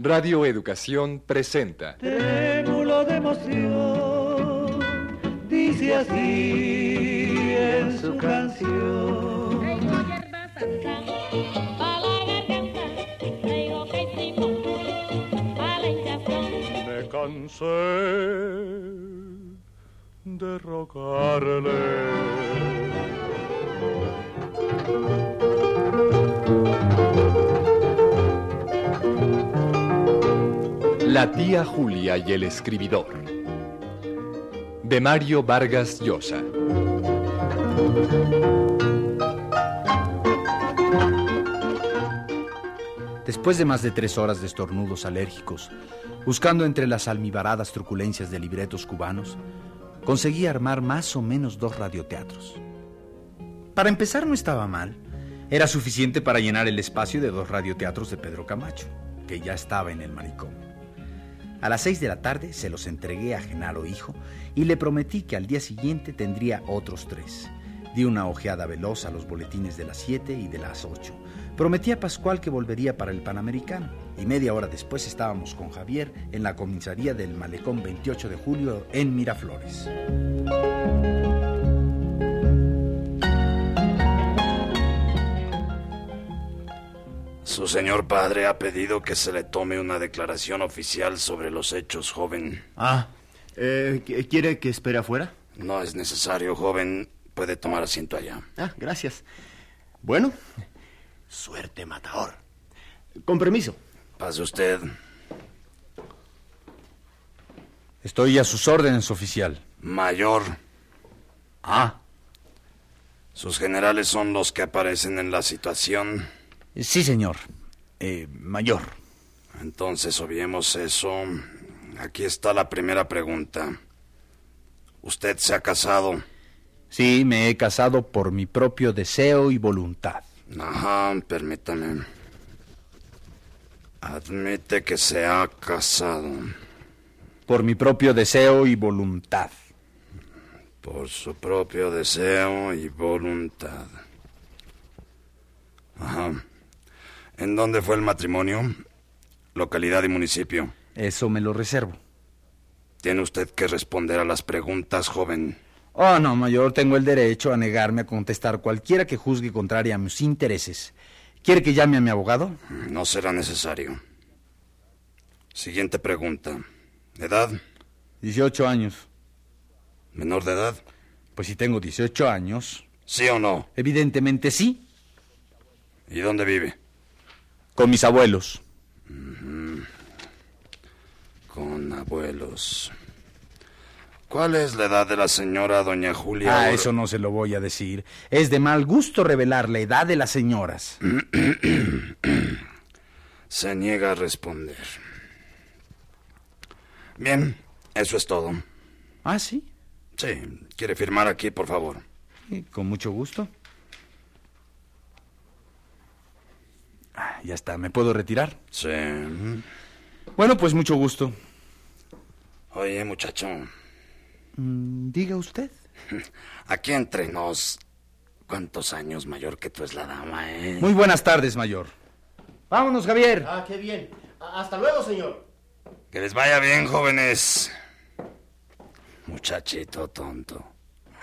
Radio Educación presenta. Trémulo de emoción, dice así en su canción. Me cansé de rogarle. La tía Julia y el escribidor. De Mario Vargas Llosa. Después de más de tres horas de estornudos alérgicos, buscando entre las almibaradas truculencias de libretos cubanos, conseguí armar más o menos dos radioteatros. Para empezar no estaba mal. Era suficiente para llenar el espacio de dos radioteatros de Pedro Camacho, que ya estaba en el manicomio. A las seis de la tarde se los entregué a Genaro Hijo y le prometí que al día siguiente tendría otros tres. Di una ojeada veloz a los boletines de las siete y de las ocho. Prometí a Pascual que volvería para el Panamericano y media hora después estábamos con Javier en la comisaría del Malecón 28 de julio en Miraflores. Su señor padre ha pedido que se le tome una declaración oficial sobre los hechos, joven. Ah, eh, ¿qu- ¿quiere que espere afuera? No es necesario, joven. Puede tomar asiento allá. Ah, gracias. Bueno, suerte, matador. Con permiso. Pase usted. Estoy a sus órdenes, oficial. Mayor. Ah, Sus generales son los que aparecen en la situación. Sí, señor. Eh, mayor. Entonces, obviemos eso. Aquí está la primera pregunta. ¿Usted se ha casado? Sí, me he casado por mi propio deseo y voluntad. Ajá, permítame. Admite que se ha casado. Por mi propio deseo y voluntad. Por su propio deseo y voluntad. Ajá. ¿En dónde fue el matrimonio? Localidad y municipio. Eso me lo reservo. Tiene usted que responder a las preguntas, joven. Oh, no, mayor, tengo el derecho a negarme a contestar cualquiera que juzgue contraria a mis intereses. ¿Quiere que llame a mi abogado? No será necesario. Siguiente pregunta. ¿Edad? 18 años. ¿Menor de edad? Pues si tengo 18 años, ¿Sí o no? evidentemente sí, ¿Y dónde vive? Con mis abuelos. Con abuelos. ¿Cuál es la edad de la señora doña Julia? Ah, eso no se lo voy a decir. Es de mal gusto revelar la edad de las señoras. Se niega a responder. Bien, eso es todo. Ah, sí. Sí, ¿quiere firmar aquí, por favor? Con mucho gusto. Ya está, ¿me puedo retirar? Sí. Bueno, pues mucho gusto. Oye, muchacho, Mm, diga usted. aquí entre nos, ¿cuántos años mayor que tú es la dama, eh? Muy buenas tardes, mayor. Vámonos, Javier. Ah, qué bien. Hasta luego, señor. Que les vaya bien, jóvenes. Muchachito tonto.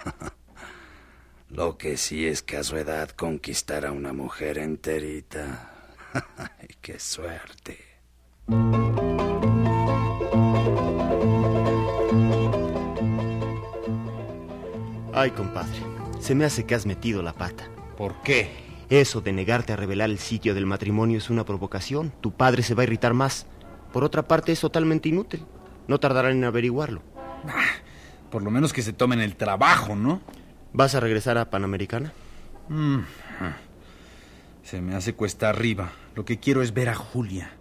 Lo que sí es que a su edad conquistar a una mujer enterita. Ay, ¡Qué suerte! Ay, compadre. Se me hace que has metido la pata. ¿Por qué? Eso de negarte a revelar el sitio del matrimonio es una provocación. Tu padre se va a irritar más. Por otra parte, es totalmente inútil. No tardarán en averiguarlo. Por lo menos que se tomen el trabajo, ¿no? ¿Vas a regresar a Panamericana? Se me hace cuesta arriba. Lo que quiero es ver a Julia.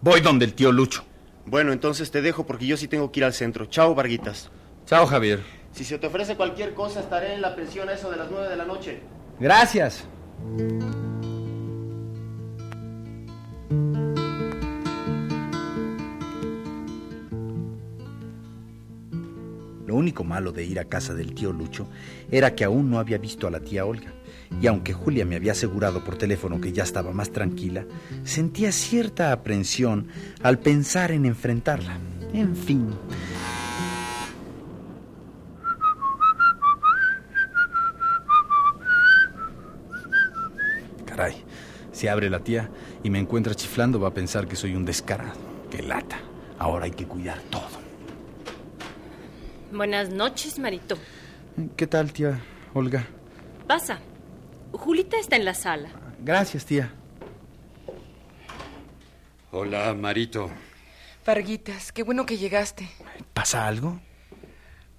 Voy donde el tío Lucho. Bueno, entonces te dejo porque yo sí tengo que ir al centro. Chao, Varguitas. Chao, Javier. Si se te ofrece cualquier cosa, estaré en la pensión a eso de las nueve de la noche. Gracias. Único malo de ir a casa del tío Lucho era que aún no había visto a la tía Olga. Y aunque Julia me había asegurado por teléfono que ya estaba más tranquila, sentía cierta aprensión al pensar en enfrentarla. En fin. Caray, si abre la tía y me encuentra chiflando va a pensar que soy un descarado. ¡Qué lata! Ahora hay que cuidar todo. Buenas noches, Marito. ¿Qué tal, tía Olga? Pasa. Julita está en la sala. Gracias, tía. Hola, Marito. Varguitas, qué bueno que llegaste. ¿Pasa algo?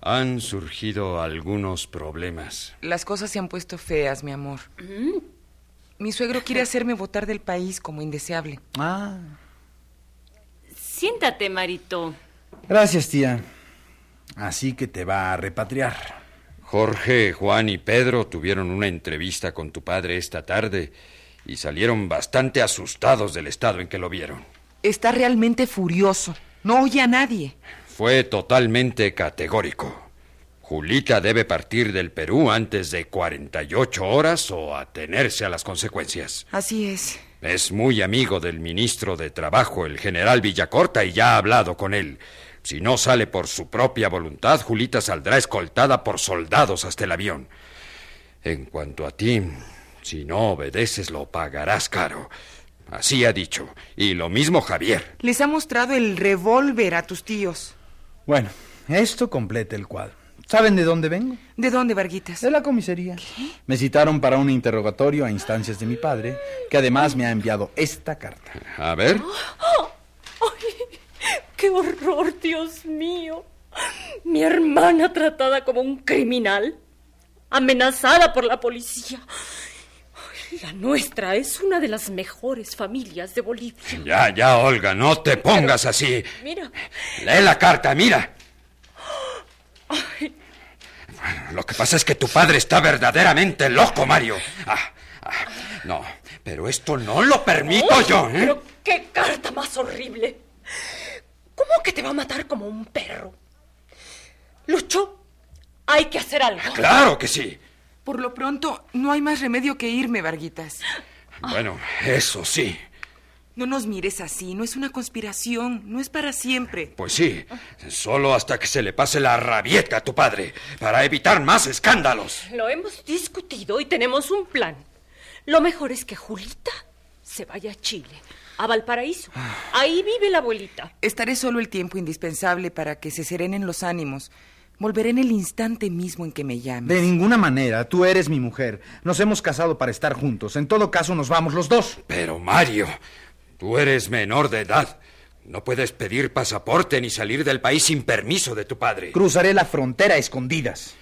Han surgido algunos problemas. Las cosas se han puesto feas, mi amor. Mi suegro quiere hacerme votar del país como indeseable. Ah. Siéntate, Marito. Gracias, tía. Así que te va a repatriar. Jorge, Juan y Pedro tuvieron una entrevista con tu padre esta tarde y salieron bastante asustados del estado en que lo vieron. Está realmente furioso. No oye a nadie. Fue totalmente categórico. Julita debe partir del Perú antes de 48 horas o atenerse a las consecuencias. Así es. Es muy amigo del ministro de Trabajo, el general Villacorta, y ya ha hablado con él. Si no sale por su propia voluntad, Julita saldrá escoltada por soldados hasta el avión. En cuanto a ti, si no obedeces lo pagarás caro. Así ha dicho. Y lo mismo Javier. Les ha mostrado el revólver a tus tíos. Bueno, esto completa el cuadro. ¿Saben de dónde vengo? ¿De dónde, Varguitas? De la comisaría. Me citaron para un interrogatorio a instancias de mi padre, que además me ha enviado esta carta. A ver. ¡Ay! ¡Qué horror, Dios mío! Mi hermana tratada como un criminal, amenazada por la policía. La nuestra es una de las mejores familias de Bolivia. Ya, ya, Olga, no te pongas así. Mira, Lee la carta, mira. Lo que pasa es que tu padre está verdaderamente loco, Mario. Ah, ah, no, pero esto no lo permito ¡Ay, yo. ¿eh? Pero qué carta más horrible. ¿Cómo que te va a matar como un perro? Lucho, hay que hacer algo. Claro que sí. Por lo pronto, no hay más remedio que irme, Varguitas. Bueno, eso sí. No nos mires así, no es una conspiración, no es para siempre. Pues sí, solo hasta que se le pase la rabieta a tu padre, para evitar más escándalos. Lo hemos discutido y tenemos un plan. Lo mejor es que Julita se vaya a Chile, a Valparaíso. Ahí vive la abuelita. Estaré solo el tiempo indispensable para que se serenen los ánimos. Volveré en el instante mismo en que me llames. De ninguna manera, tú eres mi mujer. Nos hemos casado para estar juntos. En todo caso, nos vamos los dos. Pero Mario, tú eres menor de edad. No puedes pedir pasaporte ni salir del país sin permiso de tu padre. Cruzaré la frontera a escondidas.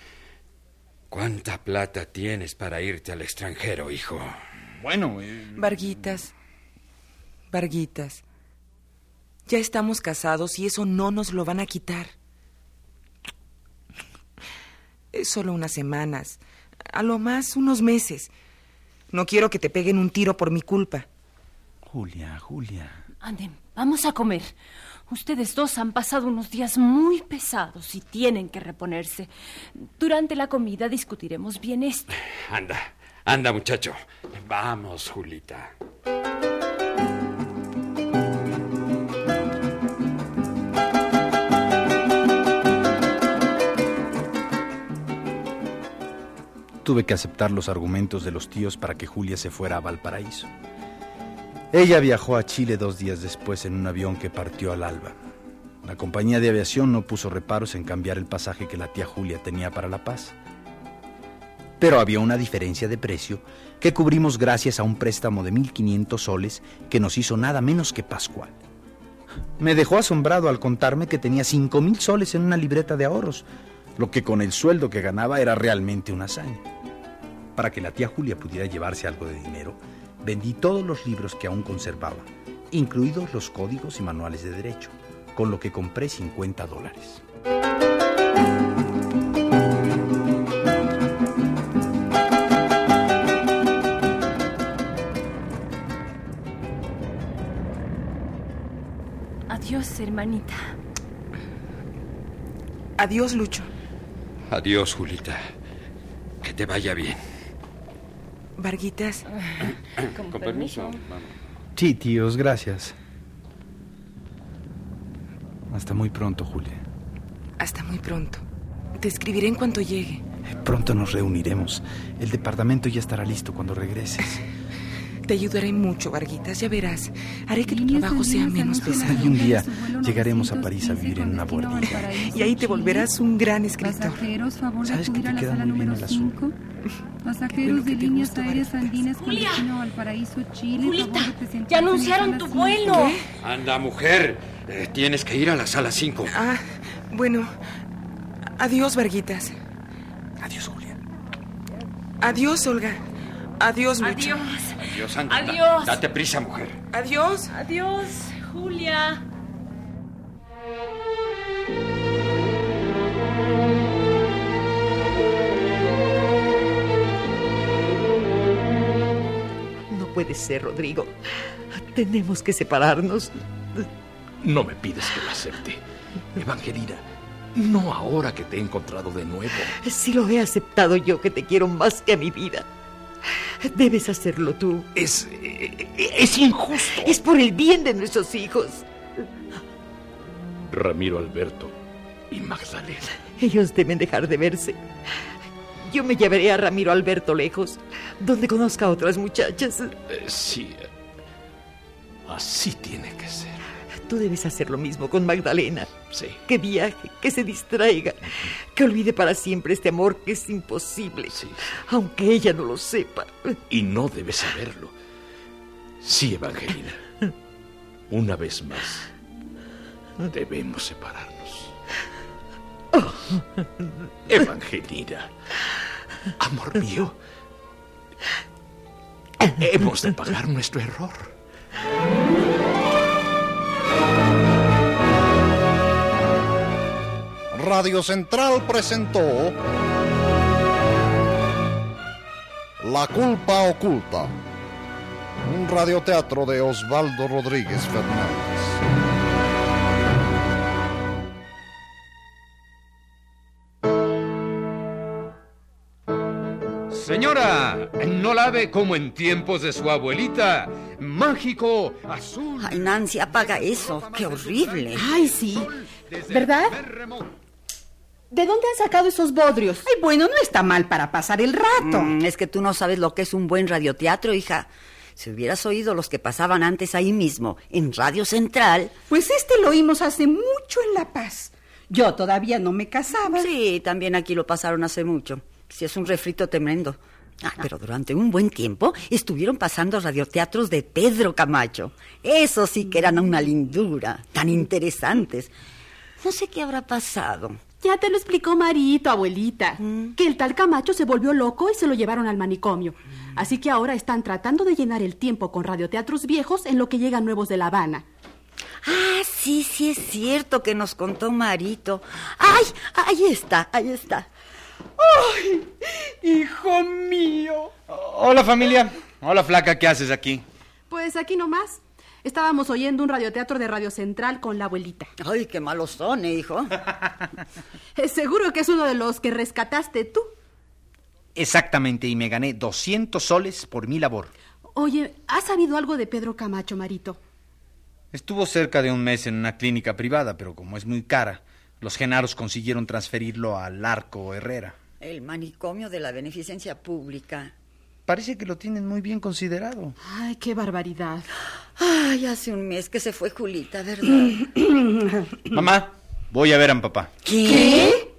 ¿Cuánta plata tienes para irte al extranjero, hijo? Bueno, eh, Varguitas, Varguitas, ya estamos casados y eso no nos lo van a quitar. Es solo unas semanas, a lo más unos meses. No quiero que te peguen un tiro por mi culpa. Julia, Julia. Anden, vamos a comer. Ustedes dos han pasado unos días muy pesados y tienen que reponerse. Durante la comida discutiremos bien esto. Anda, anda, muchacho. Vamos, Julita. Tuve que aceptar los argumentos de los tíos para que Julia se fuera a Valparaíso. Ella viajó a Chile dos días después en un avión que partió al alba. La compañía de aviación no puso reparos en cambiar el pasaje que la tía Julia tenía para La Paz. Pero había una diferencia de precio que cubrimos gracias a un préstamo de 1.500 soles que nos hizo nada menos que Pascual. Me dejó asombrado al contarme que tenía 5.000 soles en una libreta de ahorros, lo que con el sueldo que ganaba era realmente una hazaña. Para que la tía Julia pudiera llevarse algo de dinero, vendí todos los libros que aún conservaba, incluidos los códigos y manuales de derecho, con lo que compré 50 dólares. Adiós, hermanita. Adiós, Lucho. Adiós, Julita. Que te vaya bien. Varguitas, Con, permiso. Sí, tíos, gracias. Hasta muy pronto, Julia. hasta muy pronto. Te escribiré en cuanto llegue. Pronto nos reuniremos. El departamento ya estará listo cuando regreses. Te ayudaré mucho, Varguitas, ya verás. Haré que tu trabajo sea menos pesado. Y un día llegaremos a París a vivir en una buhardilla. Y ahí te volverás un gran escritor. Pasajeros, favor de ¿Sabes que te a la queda sala muy bien número el azul? 5. bueno Pasajeros de líneas aéreas andinas con Julia. destino a Valparaíso, Chile. Julita, ya anunciaron tu vuelo. Anda, mujer. Eh, tienes que ir a la sala 5. Ah, bueno. Adiós, Varguitas. Adiós, Julia. Adiós, Olga. Adiós, Lucho. Adiós. Adiós, Adiós. date prisa, mujer. Adiós. Adiós, Julia. No puede ser, Rodrigo. Tenemos que separarnos. No me pides que lo acepte. Evangelina, no ahora que te he encontrado de nuevo. Si lo he aceptado yo, que te quiero más que a mi vida. Debes hacerlo tú. Es. eh, es injusto. Es por el bien de nuestros hijos. Ramiro Alberto y Magdalena. Ellos deben dejar de verse. Yo me llevaré a Ramiro Alberto lejos, donde conozca a otras muchachas. Eh, sí. Así tiene que ser. Tú debes hacer lo mismo con Magdalena. Sí. Que viaje, que se distraiga, que olvide para siempre este amor que es imposible, Sí. aunque ella no lo sepa. Y no debes saberlo. Sí, Evangelina. Una vez más. Debemos separarnos. Evangelina. Amor mío. Hemos de pagar nuestro error. Radio Central presentó La culpa oculta, un radioteatro de Osvaldo Rodríguez Fernández. Señora, no la ve como en tiempos de su abuelita. Mágico, azul. Ay, Nancy, apaga eso. Qué horrible. Ay, sí. ¿Verdad? ¿De dónde han sacado esos bodrios? Ay, bueno, no está mal para pasar el rato. es que tú no sabes lo que es un buen radioteatro, hija. Si hubieras oído los que pasaban antes ahí mismo, en Radio Central. Pues este lo oímos hace mucho en La Paz. Yo todavía no me casaba. Sí, también aquí lo pasaron hace mucho. Sí, es un refrito tremendo. Ah, pero durante un buen tiempo estuvieron pasando radioteatros de Pedro Camacho. Eso sí que eran una lindura, tan interesantes. No sé qué habrá pasado. Ya te lo explicó Marito, abuelita, que el tal Camacho se volvió loco y se lo llevaron al manicomio. Así que ahora están tratando de llenar el tiempo con radioteatros viejos en lo que llegan nuevos de La Habana. Ah, sí, sí es cierto que nos contó Marito. ¡Ay! Ahí está, ahí está. ¡Ay! ¡Hijo mío! Hola, familia. Hola, flaca, ¿qué haces aquí? Pues aquí nomás. Estábamos oyendo un radioteatro de Radio Central con la abuelita. Ay, qué malos son, ¿eh, hijo. Eh, Seguro que es uno de los que rescataste tú. Exactamente, y me gané 200 soles por mi labor. Oye, ¿has sabido algo de Pedro Camacho, Marito? Estuvo cerca de un mes en una clínica privada, pero como es muy cara, los genaros consiguieron transferirlo al Arco Herrera. El manicomio de la beneficencia pública. Parece que lo tienen muy bien considerado. Ay, qué barbaridad. Ay, hace un mes que se fue Julita, ¿verdad? Mamá, voy a ver a mi papá. ¿Qué?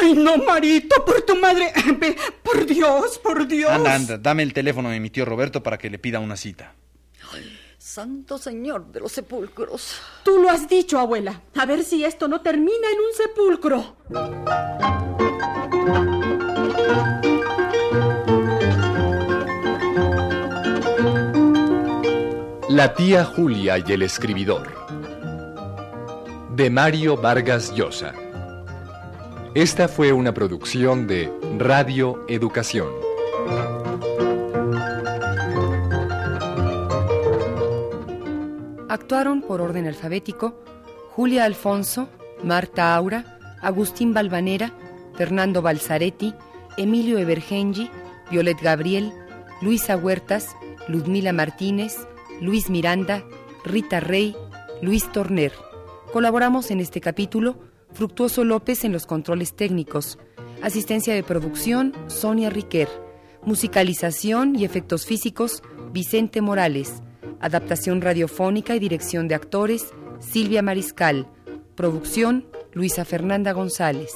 Ay, no, Marito, por tu madre. Por Dios, por Dios. Anda, anda, dame el teléfono de mi tío Roberto para que le pida una cita. Santo Señor de los sepulcros. Tú lo has dicho, abuela. A ver si esto no termina en un sepulcro. La tía Julia y el escribidor. De Mario Vargas Llosa. Esta fue una producción de Radio Educación. Actuaron por orden alfabético Julia Alfonso, Marta Aura, Agustín Balvanera, Fernando Balzaretti, Emilio Evergengi, Violet Gabriel, Luisa Huertas, Ludmila Martínez, Luis Miranda, Rita Rey, Luis Torner. Colaboramos en este capítulo Fructuoso López en los controles técnicos, asistencia de producción Sonia Riquer, musicalización y efectos físicos Vicente Morales, adaptación radiofónica y dirección de actores Silvia Mariscal, producción Luisa Fernanda González.